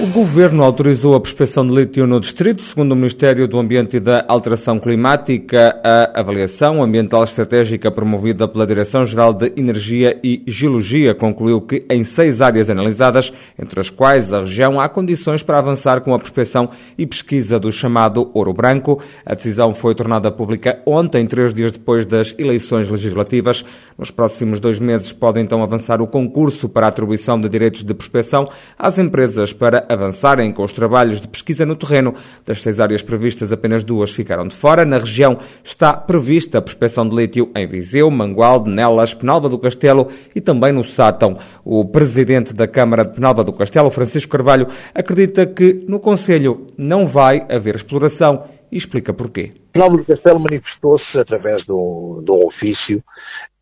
O Governo autorizou a prospecção de lítio no Distrito, segundo o Ministério do Ambiente e da Alteração Climática. A avaliação ambiental estratégica promovida pela Direção-Geral de Energia e Geologia concluiu que, em seis áreas analisadas, entre as quais a região, há condições para avançar com a prospecção e pesquisa do chamado Ouro Branco. A decisão foi tornada pública ontem, três dias depois das eleições legislativas. Nos próximos dois meses pode então avançar o concurso para a atribuição de direitos de prospecção às empresas para avançarem com os trabalhos de pesquisa no terreno. Das seis áreas previstas, apenas duas ficaram de fora. Na região está prevista a prospecção de lítio em Viseu, Mangualde, Nelas, Penalva do Castelo e também no Sátão. O presidente da Câmara de Penalva do Castelo, Francisco Carvalho, acredita que no Conselho não vai haver exploração e explica porquê. Penalva do Castelo manifestou-se através de um, de um ofício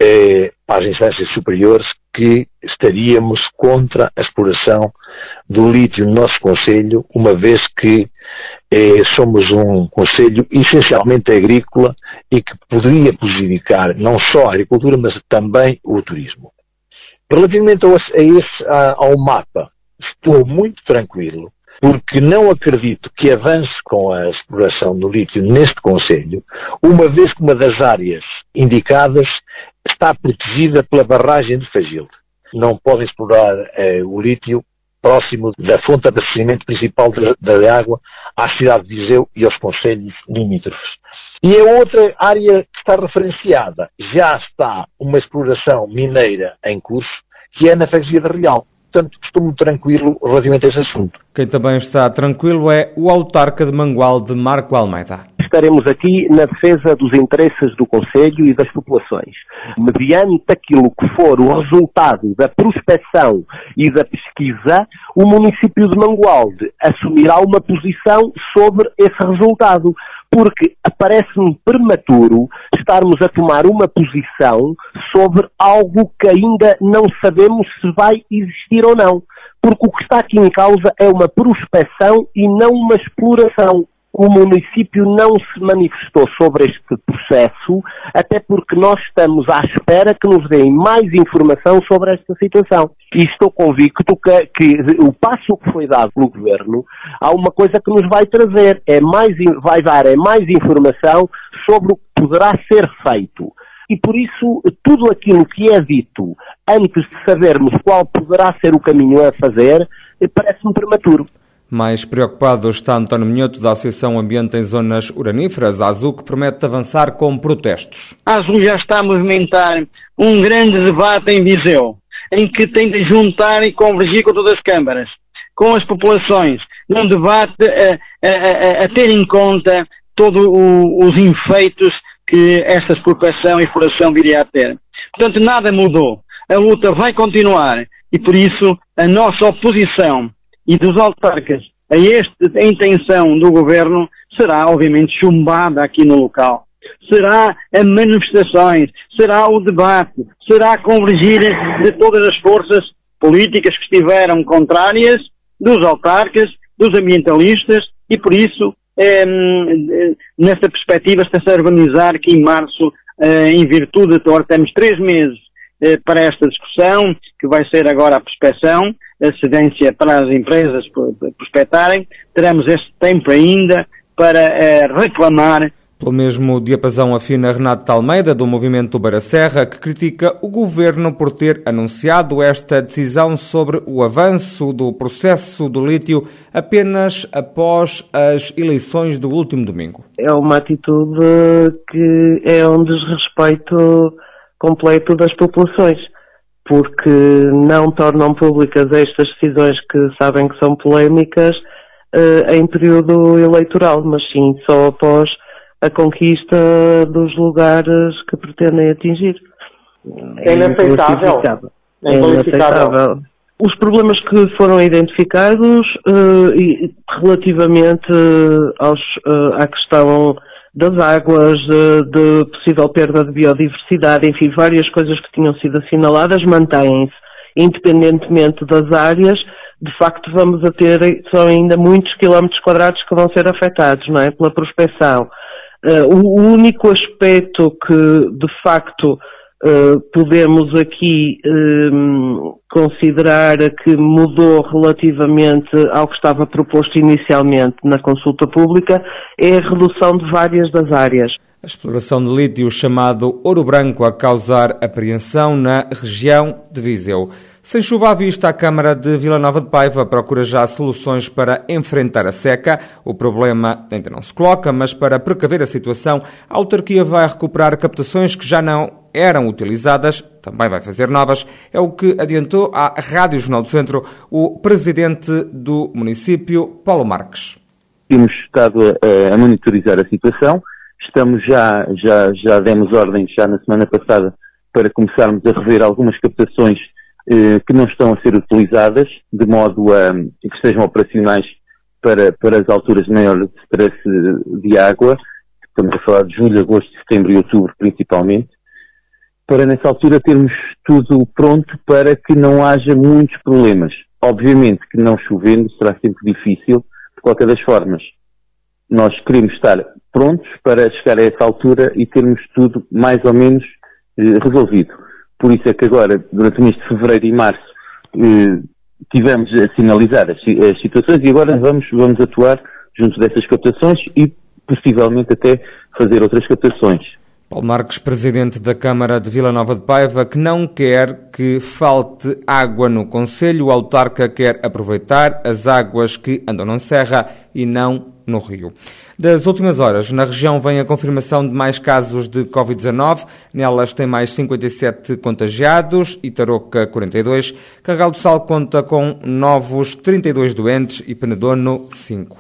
eh, para as instâncias superiores que estaríamos contra a exploração do lítio no nosso Conselho, uma vez que eh, somos um Conselho essencialmente agrícola e que poderia prejudicar não só a agricultura, mas também o turismo. Relativamente a esse, a, ao mapa, estou muito tranquilo, porque não acredito que avance com a exploração do lítio neste Conselho, uma vez que uma das áreas indicadas está protegida pela barragem de Fagil. Não podem explorar eh, o lítio próximo da fonte de abastecimento principal da água à cidade de Viseu e aos conselhos limítrofes. E a outra área que está referenciada, já está uma exploração mineira em curso, que é na freguesia de Real. Portanto, estou muito tranquilo relativamente a esse assunto. Quem também está tranquilo é o autarca de Mangual de Marco Almeida estaremos aqui na defesa dos interesses do Conselho e das populações. Mediante aquilo que for o resultado da prospecção e da pesquisa, o município de Mangualde assumirá uma posição sobre esse resultado porque parece-me prematuro estarmos a tomar uma posição sobre algo que ainda não sabemos se vai existir ou não. Porque o que está aqui em causa é uma prospecção e não uma exploração o município não se manifestou sobre este processo, até porque nós estamos à espera que nos deem mais informação sobre esta situação. E estou convicto que, que o passo que foi dado pelo Governo, há uma coisa que nos vai trazer, é mais, vai dar é mais informação sobre o que poderá ser feito. E por isso, tudo aquilo que é dito antes de sabermos qual poderá ser o caminho a fazer, parece-me prematuro. Mais preocupado está António Minhoto, da Associação Ambiente em Zonas Uraníferas, a Azul, que promete avançar com protestos. A Azul já está a movimentar um grande debate em Viseu, em que tem de juntar e convergir com todas as câmaras, com as populações, num debate a, a, a, a ter em conta todos os efeitos que esta expropriação e exploração viria a ter. Portanto, nada mudou. A luta vai continuar e, por isso, a nossa oposição e dos autarcas a esta intenção do governo será, obviamente, chumbada aqui no local. Será a manifestações, será o debate, será a convergir de todas as forças políticas que estiveram contrárias, dos autarcas, dos ambientalistas, e por isso, eh, nesta perspectiva, está-se a organizar que em março, eh, em virtude de agora temos três meses eh, para esta discussão, que vai ser agora a prospeção, a cedência para as empresas prospectarem, teremos este tempo ainda para eh, reclamar. Pelo mesmo diapasão afina Renato Almeida, do Movimento Beira Serra, que critica o governo por ter anunciado esta decisão sobre o avanço do processo do lítio apenas após as eleições do último domingo. É uma atitude que é um desrespeito completo das populações porque não tornam públicas estas decisões que sabem que são polémicas uh, em período eleitoral, mas sim só após a conquista dos lugares que pretendem atingir. É inaceitável. É, é inaceitável. Os problemas que foram identificados uh, e, relativamente aos, uh, à questão das águas, de, de, possível perda de biodiversidade, enfim, várias coisas que tinham sido assinaladas mantêm-se, independentemente das áreas. De facto, vamos a ter, são ainda muitos quilómetros quadrados que vão ser afetados, não é? Pela prospecção. Uh, o único aspecto que, de facto, uh, podemos aqui um, considerar que mudou relativamente ao que estava proposto inicialmente na consulta pública é a redução de várias das áreas. A exploração de lítio chamado ouro branco a causar apreensão na região de Viseu. Sem chuva à vista, a Câmara de Vila Nova de Paiva procura já soluções para enfrentar a seca. O problema ainda não se coloca, mas para precaver a situação, a autarquia vai recuperar captações que já não eram utilizadas, também vai fazer novas. É o que adiantou à Rádio Jornal do Centro o presidente do município, Paulo Marques. Temos estado a, a monitorizar a situação. Estamos já, já, já demos ordens já na semana passada para começarmos a rever algumas captações que não estão a ser utilizadas, de modo a que estejam operacionais para, para as alturas de maior stress de água, estamos a falar de julho, agosto, setembro e outubro principalmente, para nessa altura termos tudo pronto para que não haja muitos problemas. Obviamente que não chovendo será sempre difícil, de qualquer das formas. Nós queremos estar prontos para chegar a essa altura e termos tudo mais ou menos eh, resolvido. Por isso é que agora, durante o mês de fevereiro e março, eh, tivemos a sinalizar as, as, situações e agora vamos, vamos atuar junto dessas captações e possivelmente até fazer outras captações. Paulo Marques, presidente da Câmara de Vila Nova de Paiva, que não quer que falte água no Conselho. O autarca quer aproveitar as águas que andam na serra e não no Rio. Das últimas horas, na região vem a confirmação de mais casos de Covid-19. Nelas tem mais 57 contagiados, Itaroca 42. Carregal do Sal conta com novos 32 doentes e Penedono 5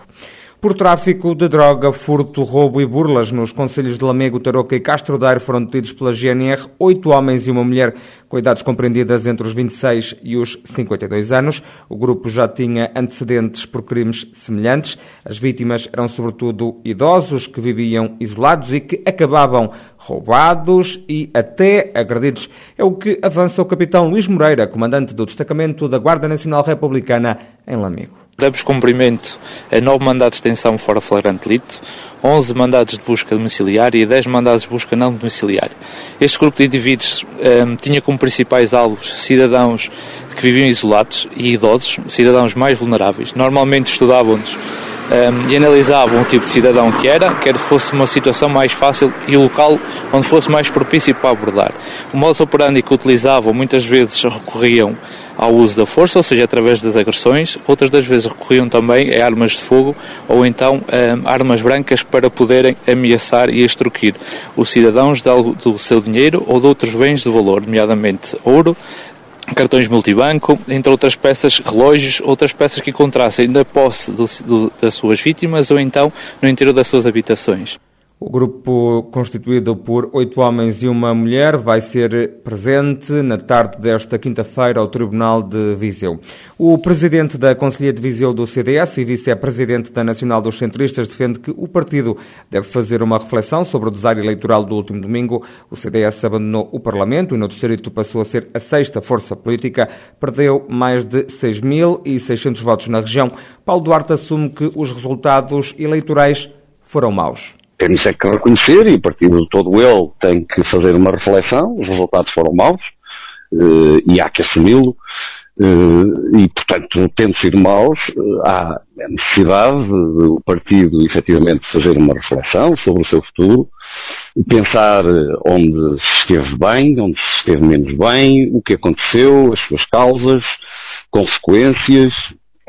por tráfico de droga, furto, roubo e burlas nos conselhos de Lamego, Tarouca e Castro Daire foram detidos pela GNR oito homens e uma mulher com idades compreendidas entre os 26 e os 52 anos. O grupo já tinha antecedentes por crimes semelhantes. As vítimas eram sobretudo idosos que viviam isolados e que acabavam roubados e até agredidos. É o que avança o capitão Luís Moreira, comandante do destacamento da Guarda Nacional Republicana em Lamego. Demos cumprimento a nove mandados de detenção fora flagrante delito, 11 mandados de busca domiciliária e 10 mandados de busca não domiciliária. Este grupo de indivíduos um, ehm, tinha como principais alvos cidadãos que viviam isolados e idosos, cidadãos mais vulneráveis. Normalmente estudavam-nos um, ehm, e analisavam o tipo de cidadão que era, quer fosse uma situação mais fácil e o local onde fosse mais propício para abordar. O modo operandi que utilizavam muitas vezes recorriam ao uso da força, ou seja, através das agressões. Outras das vezes recorriam também a armas de fogo ou então a armas brancas para poderem ameaçar e extorquir os cidadãos de algo do seu dinheiro ou de outros bens de valor, nomeadamente ouro, cartões multibanco, entre outras peças, relógios, outras peças que encontrassem na posse do, do, das suas vítimas ou então no interior das suas habitações. O grupo, constituído por oito homens e uma mulher, vai ser presente na tarde desta quinta-feira ao Tribunal de Viseu. O presidente da Conselhia de Viseu do CDS e vice-presidente da Nacional dos Centristas defende que o partido deve fazer uma reflexão sobre o desaire eleitoral do último domingo. O CDS abandonou o Parlamento e no distrito passou a ser a sexta força política, perdeu mais de 6.600 votos na região. Paulo Duarte assume que os resultados eleitorais foram maus tem isso é que reconhecer e o partido todo ele tem que fazer uma reflexão, os resultados foram maus uh, e há que assumi-lo uh, e portanto tendo sido maus uh, há necessidade do partido efetivamente fazer uma reflexão sobre o seu futuro pensar onde se esteve bem, onde se esteve menos bem, o que aconteceu, as suas causas, consequências.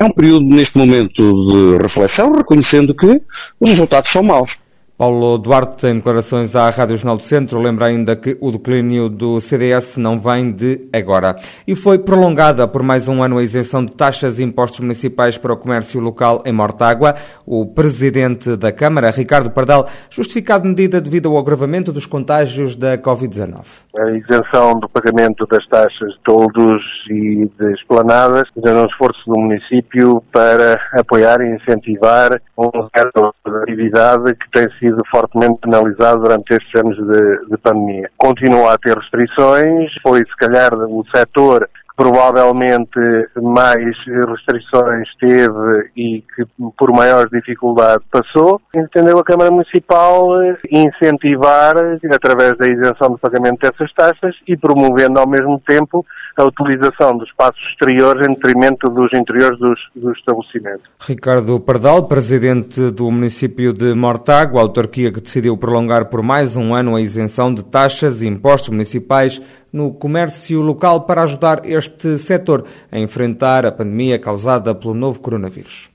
É um período neste momento de reflexão, reconhecendo que os resultados são maus. Paulo Duarte, em declarações à Rádio Jornal do Centro, lembra ainda que o declínio do CDS não vem de agora. E foi prolongada por mais um ano a isenção de taxas e impostos municipais para o comércio local em Mortágua. O presidente da Câmara, Ricardo Pardal, justificado medida devido ao agravamento dos contágios da Covid-19. A isenção do pagamento das taxas de toldos e de esplanadas é um esforço do município para apoiar e incentivar um certo atividade que tem sido sido fortemente penalizado durante estes anos de, de pandemia. Continua a ter restrições, foi se calhar o setor provavelmente mais restrições teve e que por maior dificuldade passou, entendeu a Câmara Municipal incentivar através da isenção do pagamento dessas taxas e promovendo ao mesmo tempo a utilização dos espaços exteriores em detrimento dos interiores dos, dos estabelecimentos. Ricardo Pardal, presidente do município de Mortágua, autarquia que decidiu prolongar por mais um ano a isenção de taxas e impostos municipais no comércio local para ajudar este setor a enfrentar a pandemia causada pelo novo coronavírus.